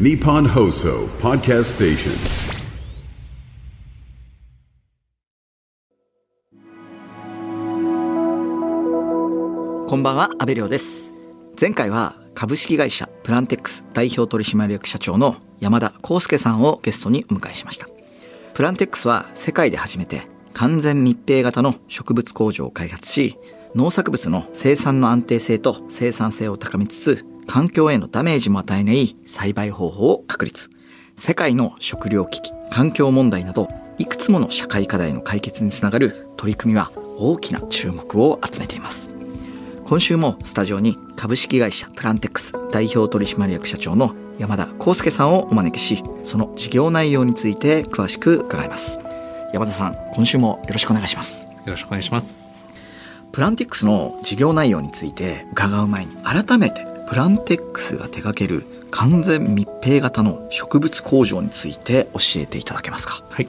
Nippon Hoso Podcast Station. こんばんは、安部亮です。前回は株式会社プランテックス代表取締役社長の山田康介さんをゲストにお迎えしました。プランテックスは世界で初めて完全密閉型の植物工場を開発し、農作物の生産の安定性と生産性を高めつつ、環境へのダメージも与えない栽培方法を確立。世界の食糧危機、環境問題など、いくつもの社会課題の解決につながる取り組みは大きな注目を集めています。今週もスタジオに株式会社プランテックス代表取締役社長の山田康介さんをお招きしその事業内容について詳しく伺います山田さん今週もよろしくお願いしますよろしくお願いします。プランテックスの事業内容について伺う前に改めてプランテックスが手掛ける完全密閉型の植物工場について教えていただけますか？はい。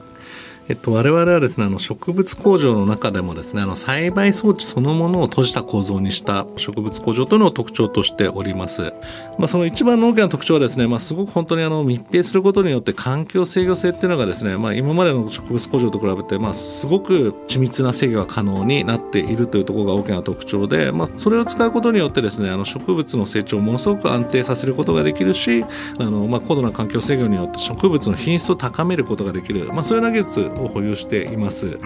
えっと、我々はですね、あの植物工場の中でもですね、あの栽培装置そのものを閉じた構造にした植物工場というのを特徴としております。まあ、その一番の大きな特徴はですね、まあ、すごく本当にあの密閉することによって環境制御性っていうのがですね、まあ、今までの植物工場と比べて、まあ、すごく緻密な制御が可能になっているというところが大きな特徴で、まあ、それを使うことによってですね、あの植物の成長をものすごく安定させることができるし、あの、まあ、高度な環境制御によって植物の品質を高めることができる、まあ、そういうような技術を保有しています。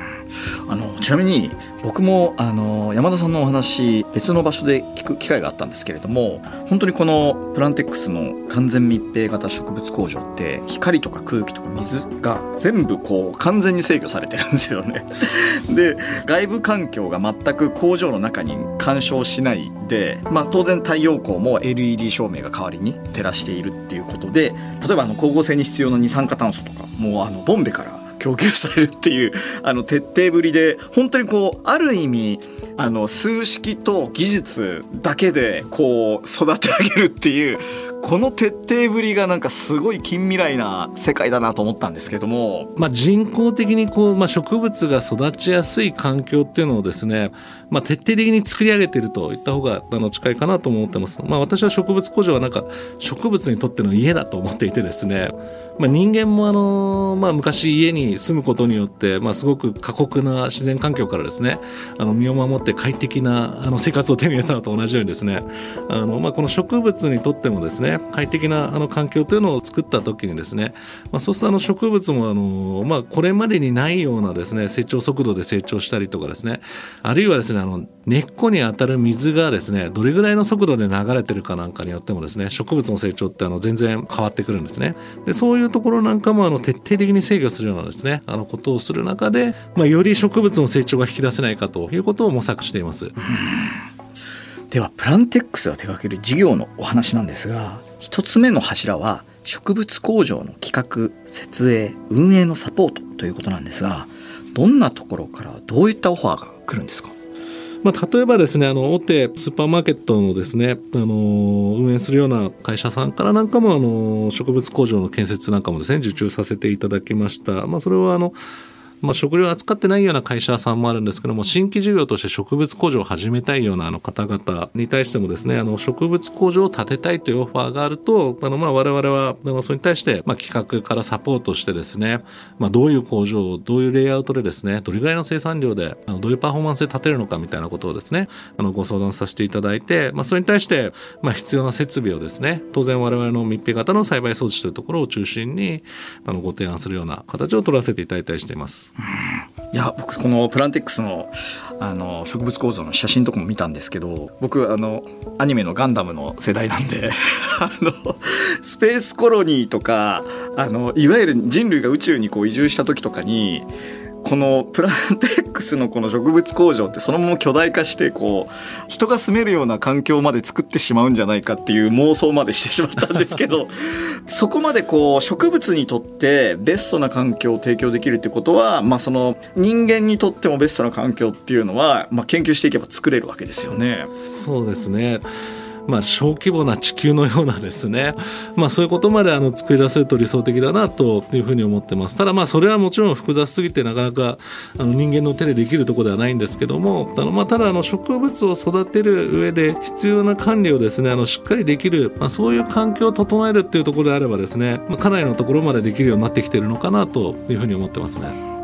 あのちなみに僕もあの山田さんのお話別の場所で聞く機会があったんですけれども本当にこのプランテックスの完全密閉型植物工場って光とか空気とか水が全部こう完全に制御されてるんですよね。で外部環境が全く工場の中に干渉しないで、まあ、当然太陽光も LED 照明が代わりに照らしているっていうことで例えばあの光合成に必要な二酸化炭素とかもうあのボンベから供給されるっていう あの徹底ぶりで本当にこうある意味あの数式と技術だけでこう育て上げるっていうこの徹底ぶりがなんかすごい近未来な世界だなと思ったんですけどもまあ、人工的にこう、まあ、植物が育ちやすい環境っていうのをですね、まあ、徹底的に作り上げているといった方があの近いかなと思ってます。まあ、私は植物工場はなんか植物にとっての家だと思っていてですね、まあ、人間もあの、まあ、昔家に住むことによって、まあ、すごく過酷な自然環境からですね、あの身を守って快適なあの生活を手に入れたのと同じようにですね、あの、まあ、この植物にとってもですね、快適なあの環境というのを作った時にですね、まあ、そうするとあの植物もあの、まあ、これまでにないようなですね、成長速度で成長したりとかですね、あるいはですね、あの、根っこに当たる水がですね、どれぐらいの速度で流れてるかなんかによってもですね、植物の成長ってあの、全然変わってくるんですね。で、そういうところなんかもあの、徹底的に制御するようなですね、あの、ことをする中で、まあ、より植物の成長が引き出せないかということを模索しています。ではプランテックスが手掛ける事業のお話なんですが一つ目の柱は植物工場の企画設営運営のサポートということなんですがどんなところからどういったオファーが来るんですか？まあ、例えばですね、あの、大手スーパーマーケットのですね、あの、運営するような会社さんからなんかも、あの、植物工場の建設なんかもですね、受注させていただきました。まあ、それは、あの、まあ、食料扱ってないような会社さんもあるんですけども、新規事業として植物工場を始めたいようなあの方々に対してもですね、あの、植物工場を建てたいというオファーがあると、あの、まあ、我々は、あの、それに対して、まあ、企画からサポートしてですね、まあ、どういう工場を、どういうレイアウトでですね、どれぐらいの生産量で、あの、どういうパフォーマンスで建てるのかみたいなことをですね、あの、ご相談させていただいて、まあ、それに対して、まあ、必要な設備をですね、当然我々の密閉型の栽培装置というところを中心に、あの、ご提案するような形を取らせていただいたりしています。いや僕このプランテックスのあの植物構造の写真とかも見たんですけど僕あのアニメの「ガンダム」の世代なんで あのスペースコロニーとかあのいわゆる人類が宇宙にこう移住した時とかにこのプランテックスのこの植物工場ってそのまま巨大化してこう人が住めるような環境まで作ってしまうんじゃないかっていう妄想までしてしまったんですけど そこまでこう植物にとってベストな環境を提供できるってことは、まあ、その人間にとってもベストな環境っていうのは、まあ、研究していけば作れるわけですよね。そうですね。まあ、小規模な地球のようなですね、まあ、そういうことまであの作り出せると理想的だなというふうに思ってますただまあそれはもちろん複雑すぎてなかなかあの人間の手でできるところではないんですけどもあのまあただあの植物を育てる上で必要な管理をですねあのしっかりできる、まあ、そういう環境を整えるっていうところであればですね、まあ、かなりのところまでできるようになってきてるのかなというふうに思ってますね。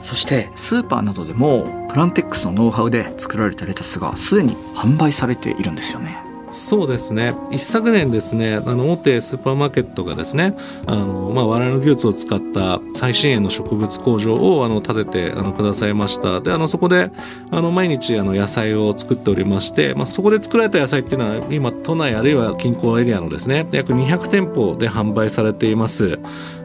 そしてスーパーなどでもプランテックスのノウハウで作られたレタスがすでに販売されているんですよね。そうですね一昨年ですねあの大手スーパーマーケットがですねあの、まあ、我々の技術を使った最新鋭の植物工場をあの建ててあのくださいましたであのそこであの毎日あの野菜を作っておりまして、まあ、そこで作られた野菜っていうのは今都内あるいは近郊エリアのですね約200店舗で販売されています。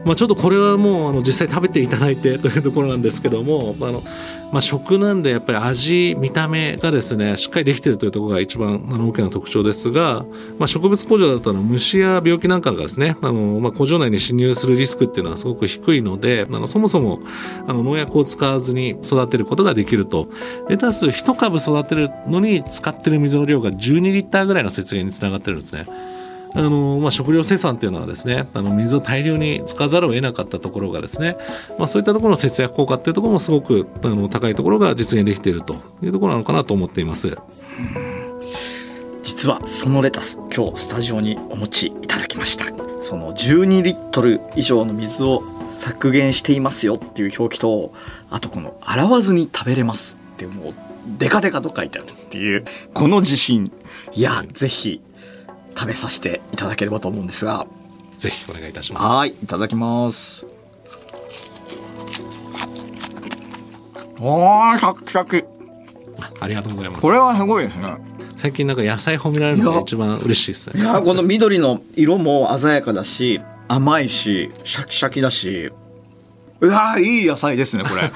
まあ、ちょっとこれはもうあの実際食べていただいてというところなんですけどもあの、まあ、食なんでやっぱり味見た目がですねしっかりできてるというところが一番あの大きな特徴ですが、まあ、植物工場だと虫や病気なんかがですねあの、まあ、工場内に侵入するリスクっていうのはすごく低いのであのそもそもあの農薬を使わずに育てることができるとレタス1株育てるのに使ってる水の量が12リッターぐらいの節減につながってるんですね。あの、まあ、食料生産っていうのはですね、あの、水を大量に使わざるを得なかったところがですね、まあ、そういったところの節約効果っていうところもすごく、あの、高いところが実現できているというところなのかなと思っています。実はそのレタス、今日スタジオにお持ちいただきました。その12リットル以上の水を削減していますよっていう表記と、あとこの洗わずに食べれますってもう、デカデカと書いてあるっていう、この自信。いや、ぜひ食べさせていただければと思うんですが。ぜひお願いいたします。はいいただきます。おーシャキシャキ。ありがとうございます。これはすごいですね。最近なんか野菜褒められるのが一番嬉しいですね。いやこの緑の色も鮮やかだし甘いしシャキシャキだし。うわいい野菜ですねこれ。あ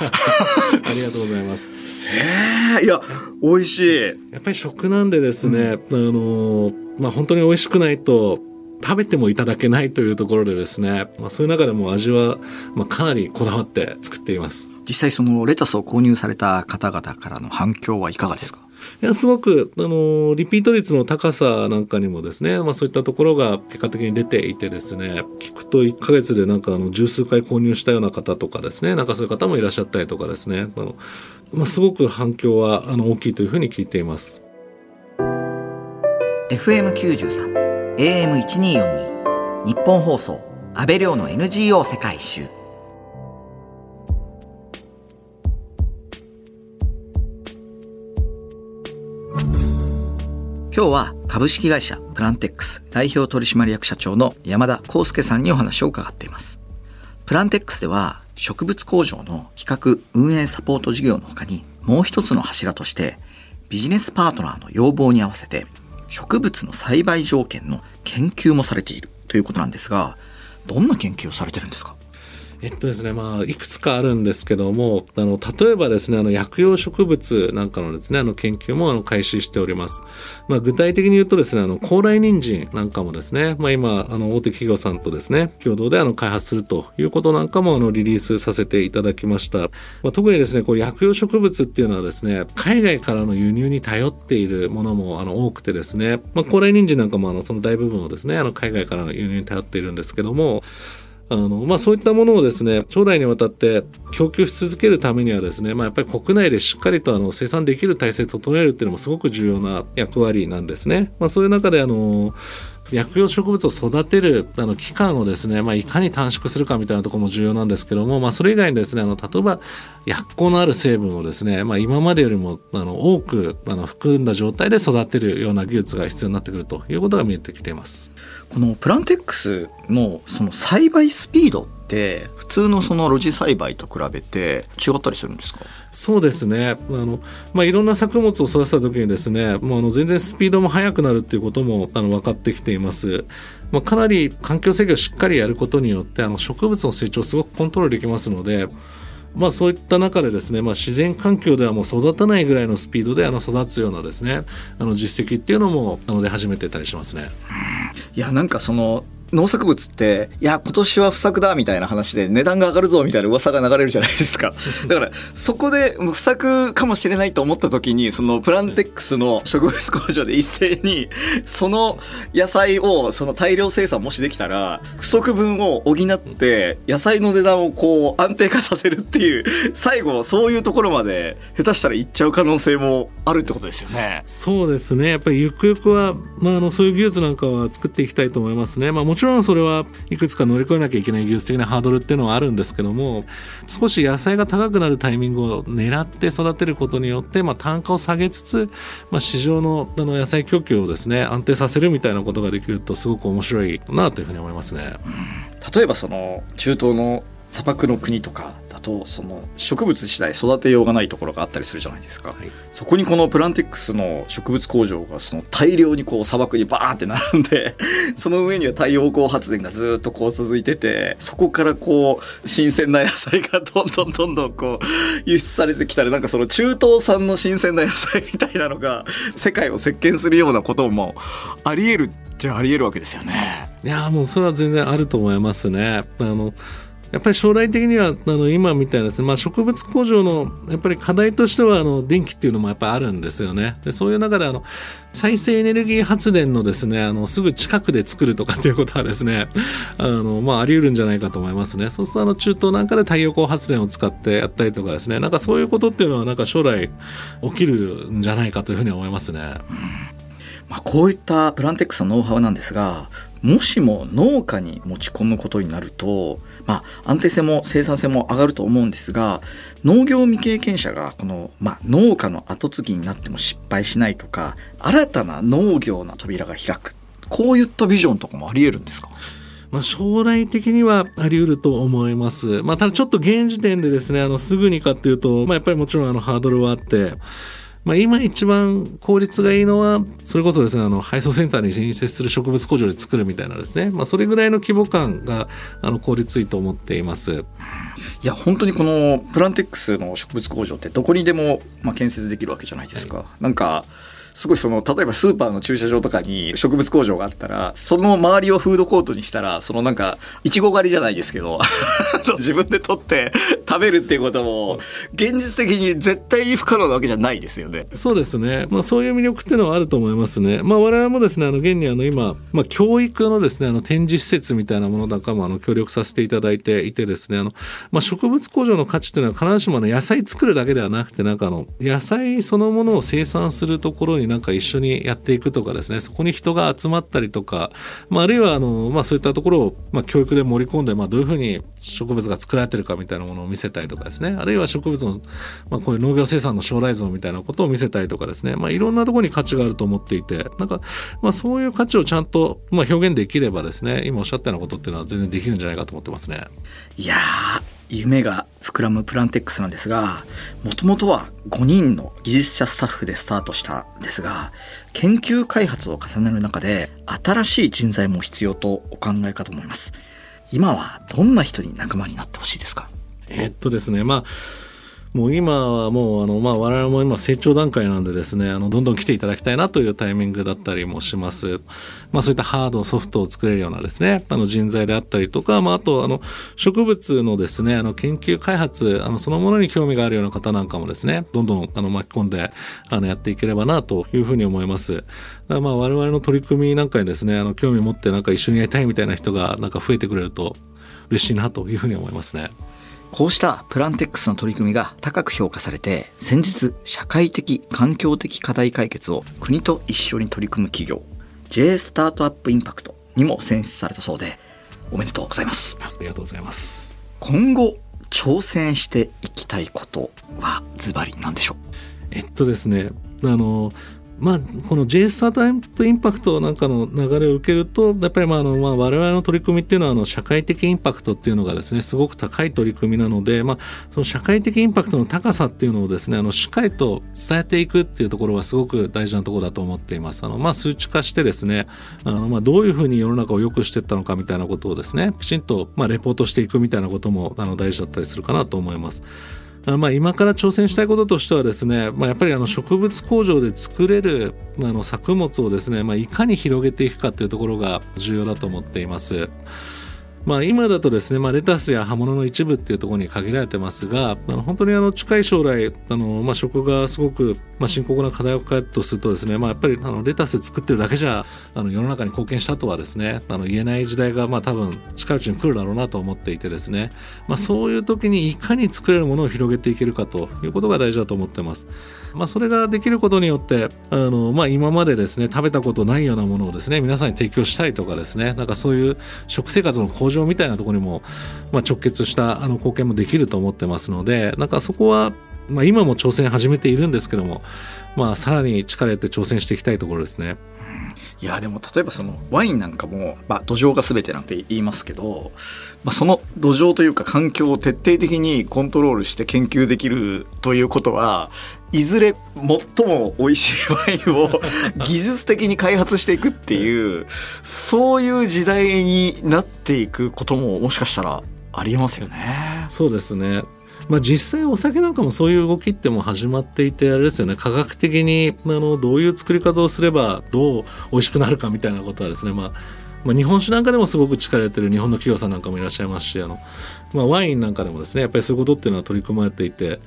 りがとうございます。へえいや美味しい。やっぱり食なんでですね、うん、あのまあ本当に美味しくないと食べてもいただけないというところでですね、まあ、そういう中でも味は、まあ、かなりこだわって作っています実際そのレタスを購入された方々からの反響はいかがですか？いやすごくあのリピート率の高さなんかにもですね、まあ、そういったところが結果的に出ていてですね聞くと1ヶ月でなんかあの十数回購入したような方とかですねなんかそういう方もいらっしゃったりとかですねあの、まあ、すごく反響はあの大きいというふうに聞いています。FM93 AM1242 日本放送安倍亮の NGO 世界一周今日は株式会社プランテックス代表取締役社長の山田康介さんにお話を伺っています。プランテックスでは植物工場の企画運営サポート事業の他にもう一つの柱としてビジネスパートナーの要望に合わせて植物の栽培条件の研究もされているということなんですが、どんな研究をされてるんですか？えっとですね、まあ、いくつかあるんですけども、あの、例えばですね、あの、薬用植物なんかのですね、あの、研究も、あの、開始しております。まあ、具体的に言うとですね、あの、高麗人参なんかもですね、まあ、今、あの、大手企業さんとですね、共同で、あの、開発するということなんかも、あの、リリースさせていただきました。まあ、特にですね、こう、薬用植物っていうのはですね、海外からの輸入に頼っているものも、あの、多くてですね、まあ、高麗人参なんかも、あの、その大部分をですね、あの、海外からの輸入に頼っているんですけども、あの、まあ、そういったものをですね、将来にわたって供給し続けるためにはですね、まあ、やっぱり国内でしっかりとあの生産できる体制を整えるっていうのもすごく重要な役割なんですね。まあ、そういう中であの、薬用植物を育てるあの期間をですね、まあ、いかに短縮するかみたいなところも重要なんですけども、まあ、それ以外にですねあの例えば薬効のある成分をですね、まあ、今までよりもあの多くあの含んだ状態で育てるような技術が必要になってくるということが見えてきています。このプランテックスのその栽培スピードって普通のその露地栽培と比べて違ったりするんですか？そうですねあの、まあ、いろんな作物を育てた時にですねもうあの全然スピードも速くなるっていうこともあの分かってきています。まあ、かなり環境制御をしっかりやることによってあの植物の成長をすごくコントロールできますのでまあ、そういった中でですね、まあ、自然環境ではもう育たないぐらいのスピードであの育つようなですねあの実績っていうのもあの出始めてたりしますね。いやなんかその農作物っていや今年は不作だみたいな話で値段が上がるぞみたいな噂が流れるじゃないですか だからそこで不作かもしれないと思った時にそのプランテックスの植物工場で一斉にその野菜をその大量生産もしできたら不足分を補って野菜の値段をこう安定化させるっていう最後そういうところまで下手したらいっちゃう可能性もあるってことですよね。そうですねやっぱりゆくゆくは、まあ、あのそういう技術なんかは作っていきたいと思いますね。まあ、もちちろんそれはいくつか乗り越えなきゃいけない技術的なハードルっていうのはあるんですけども少し野菜が高くなるタイミングを狙って育てることによって、まあ、単価を下げつつ、まあ、市場のあの野菜供給をですね安定させるみたいなことができるとすごく面白いなというふうに思いますね。例えばその中東の砂漠の国とかとその植物自体育てようがないところがあったりするじゃないですか、はいそこにこのプランテックスの植物工場がその大量にこう砂漠にバーって並んで その上には太陽光発電がずっとこう続いててそこからこう新鮮な野菜がどんどんどんどんこう輸出されてきたらなんかその中東産の新鮮な野菜みたいなのが 世界を席巻するようなこともあり得るっちゃあり得るわけですよね。いやーもうそれは全然あると思いますね。あのやっぱり将来的にはあの今みたいなですね、まあ、植物工場のやっぱり課題としてはあの電気っていうのもやっぱりあるんですよね。でそういう中であの再生エネルギー発電のですねあのすぐ近くで作るとかっていうことはですねあの、まあ、あり得るんじゃないかと思いますね。そうするとあの中東なんかで太陽光発電を使ってやったりとかですねなんかそういうことっていうのはなんか将来起きるんじゃないかというふうに思いますね。まあ、こういったプランテックスのノウハウなんですがもしも農家に持ち込むことになると、まあ、安定性も生産性も上がると思うんですが農業未経験者がこの、まあ、農家の後継ぎになっても失敗しないとか新たな農業の扉が開くこういったビジョンとかもあり得るんですか？まあ、将来的にはあり得ると思います。まあ、ただちょっと現時点でですね、あの、すぐにかっていうと、まあ、やっぱりもちろんあの、ハードルはあって、まあ、今一番効率がいいのは、それこそですね、あの、配送センターに隣接する植物工場で作るみたいなですね、まあ、それぐらいの規模感が、あの、効率いいと思っています。いや本当にこのプランテックスの植物工場ってどこにでも、まあ、建設できるわけじゃないですか。なんかすごいその例えばスーパーの駐車場とかに植物工場があったらその周りをフードコートにしたらそのなんかいちご狩りじゃないですけど 自分で取って食べるっていうことも現実的に絶対に不可能なわけじゃないですよね。そうですね。まあそういう魅力っていうのはあると思いますね。まあ我々もですね、あの現にあの今、まあ教育のですね、あの展示施設みたいなものなんかもあの協力させていただいていてですね、あの、まあ植物工場の価値っていうのは必ずしもあの野菜作るだけではなくて、なんかあの野菜そのものを生産するところになんか一緒にやっていくとかですね、そこに人が集まったりとか、まああるいはあの、まあそういったところを、まあ教育で盛り込んで、まあどういうふうに植物が作られてるかみたいなものを見せたりとかですね、あるいは植物の、まあこういう農業生産の将来像みたいなことを見せたりとかですね、まあいろんなところに価値があると思っていて、なんか、まあそういう価値をちゃんと、まあ表現できればですね、今おっしゃったようなことっていうのは全然できるんじゃないかと思ってますね。いやー夢が膨らむプランテックスなんですがもともとは5人の技術者スタッフでスタートしたんですが研究開発を重ねる中で新しい人材も必要とお考えかと思います。今はどんな人に仲間になってほしいですか？えっとですね、まあ、もう今はもうあの、まあ、我々も今成長段階なんでですね、あの、どんどん来ていただきたいなというタイミングだったりもします。まあ、そういったハード、ソフトを作れるようなですね、あの、人材であったりとか、まあ、あと、あの、植物のですね、あの、研究開発、あの、そのものに興味があるような方なんかもですね、どんどん、あの、巻き込んで、あの、やっていければな、というふうに思います。だまあ、我々の取り組みなんかにですね、あの、興味持ってなんか一緒にやりたいみたいな人が、なんか増えてくれると、嬉しいなというふうに思いますね。こうしたプランテックスの取り組みが高く評価されて先日社会的環境的課題解決を国と一緒に取り組む企業 J スタートアップインパクトにも選出されたそうでおめでとうございますありがとうございます。今後挑戦していきたいことはズバリ何でしょう？えっとですね、あの、まあ、この J スタートアップインパクトなんかの流れを受けると、やっぱりまあ、あの、まあ、我々の取り組みっていうのは、あの、社会的インパクトっていうのがですね、すごく高い取り組みなので、まあ、その社会的インパクトの高さっていうのをですね、あの、しっかりと伝えていくっていうところはすごく大事なところだと思っています。あの、まあ、数値化してですね、あの、まあ、どういうふうに世の中を良くしていったのかみたいなことをですね、きちんと、まあ、レポートしていくみたいなことも、あの、大事だったりするかなと思います。まあ、今から挑戦したいこととしてはですね、まあ、やっぱりあの植物工場で作れるあの作物をですね、まあ、いかに広げていくかというところが重要だと思っています。まあ、今だとですね、まあ、レタスや葉物の一部っていうところに限られてますが、あの本当にあの近い将来、あのまあ、食がすごく、まあ、深刻な課題を抱えるとするとですね、まあ、やっぱりあのレタス作ってるだけじゃあの世の中に貢献したとはですね、あの言えない時代がまあ多分近いうちに来るだろうなと思っていてですね、まあ、そういう時にいかに作れるものを広げていけるかということが大事だと思ってます。まあ、それができることによって、あのまあ、今までですね、食べたことないようなものをですね、皆さんに提供したいとかですね、なんかそういう食生活の向上みたいなところにも、まあ、直結したあの貢献もできると思ってますのでなんかそこは、まあ、今も挑戦始めているんですけども、まあ、さらに力やって挑戦していきたいところですね。いやでも例えばそのワインなんかも、まあ、土壌が全てなんて言いますけど、まあ、その土壌というか環境を徹底的にコントロールして研究できるということはいずれ最も美味しいワインを技術的に開発していくっていうそういう時代になっていくことももしかしたらありえますよね。そうですね。まあ、実際お酒なんかもそういう動きっても始まっていてあれですよね。科学的にあのどういう作り方をすればどう美味しくなるかみたいなことはですね、まあ、まあ、日本酒なんかでもすごく力入れてる日本の企業さんなんかもいらっしゃいますしあの、まあ、ワインなんかでもですねやっぱりそういうことっていうのは取り組まれていて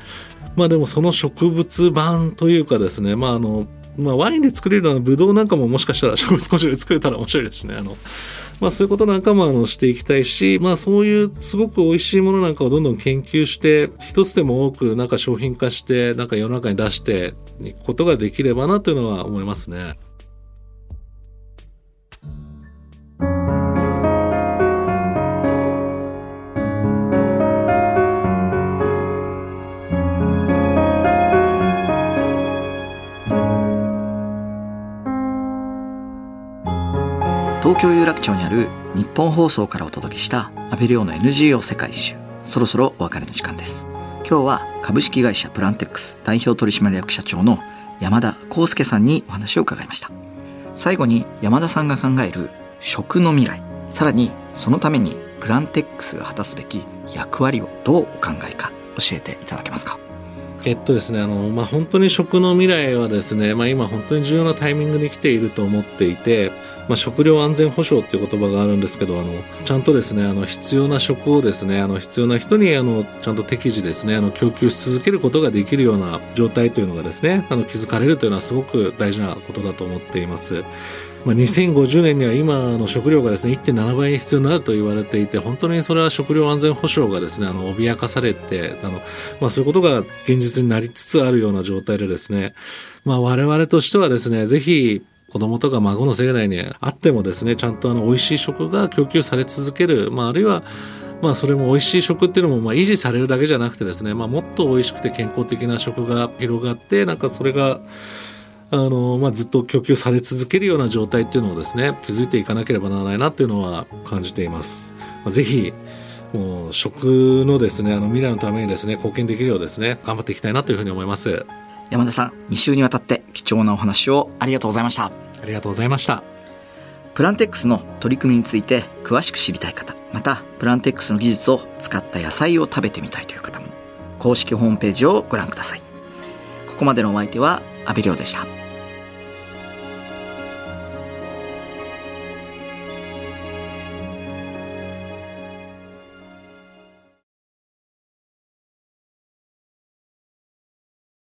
まあでもその植物版というかですねまああのまあ、ワインで作れるようなブドウなんかももしかしたら植物工場で作れたら面白いですね。あのまあ、そういうことなんかもあのしていきたいし、まあ、そういうすごく美味しいものなんかをどんどん研究して、一つでも多くなんか商品化して、なんか世の中に出していくことができればなというのは思いますね。東京有楽町にある日本放送からお届けした安倍亮の NGO 世界一周そろそろお別れの時間です。今日は株式会社プランテックス代表取締役社長の山田康介さんにお話を伺いました。最後に山田さんが考える食の未来さらにそのためにプランテックスが果たすべき役割をどうお考えか教えていただけますか？えっとですね、あの、まあ、本当に食の未来はですね、まあ、今本当に重要なタイミングに来ていると思っていて、まあ、食料安全保障っていう言葉があるんですけど、あの、ちゃんとですね、あの、必要な食をですね、あの、必要な人に、あの、ちゃんと適時ですね、あの、供給し続けることができるような状態というのがですね、あの、築かれるというのはすごく大事なことだと思っています。まあ、2050年には今の食料がですね1.7倍に必要になると言われていて本当にそれは食料安全保障がですねあの脅かされてあの、まあ、そういうことが現実になりつつあるような状態でですね、まあ、我々としてはですねぜひ子供とか孫の世代にあってもですねちゃんとあの美味しい食が供給され続ける、まあ、あるいはまあそれも美味しい食っていうのもまあ維持されるだけじゃなくてですね、まあもっと美味しくて健康的な食が広がって、なんかそれがあの、まあ、ずっと供給され続けるような状態っていうのをですね、築いていかなければならないなっていうのは感じています。まあ、ぜひ、もう食のですね、あの未来のためにですね、貢献できるようですね、頑張っていきたいなというふうに思います。山田さん、2週にわたって貴重なお話をありがとうございました。ありがとうございました。プランテックスの取り組みについて詳しく知りたい方、またプランテックスの技術を使った野菜を食べてみたいという方も、公式ホームページをご覧ください。ここまでのお相手は阿部亮でした。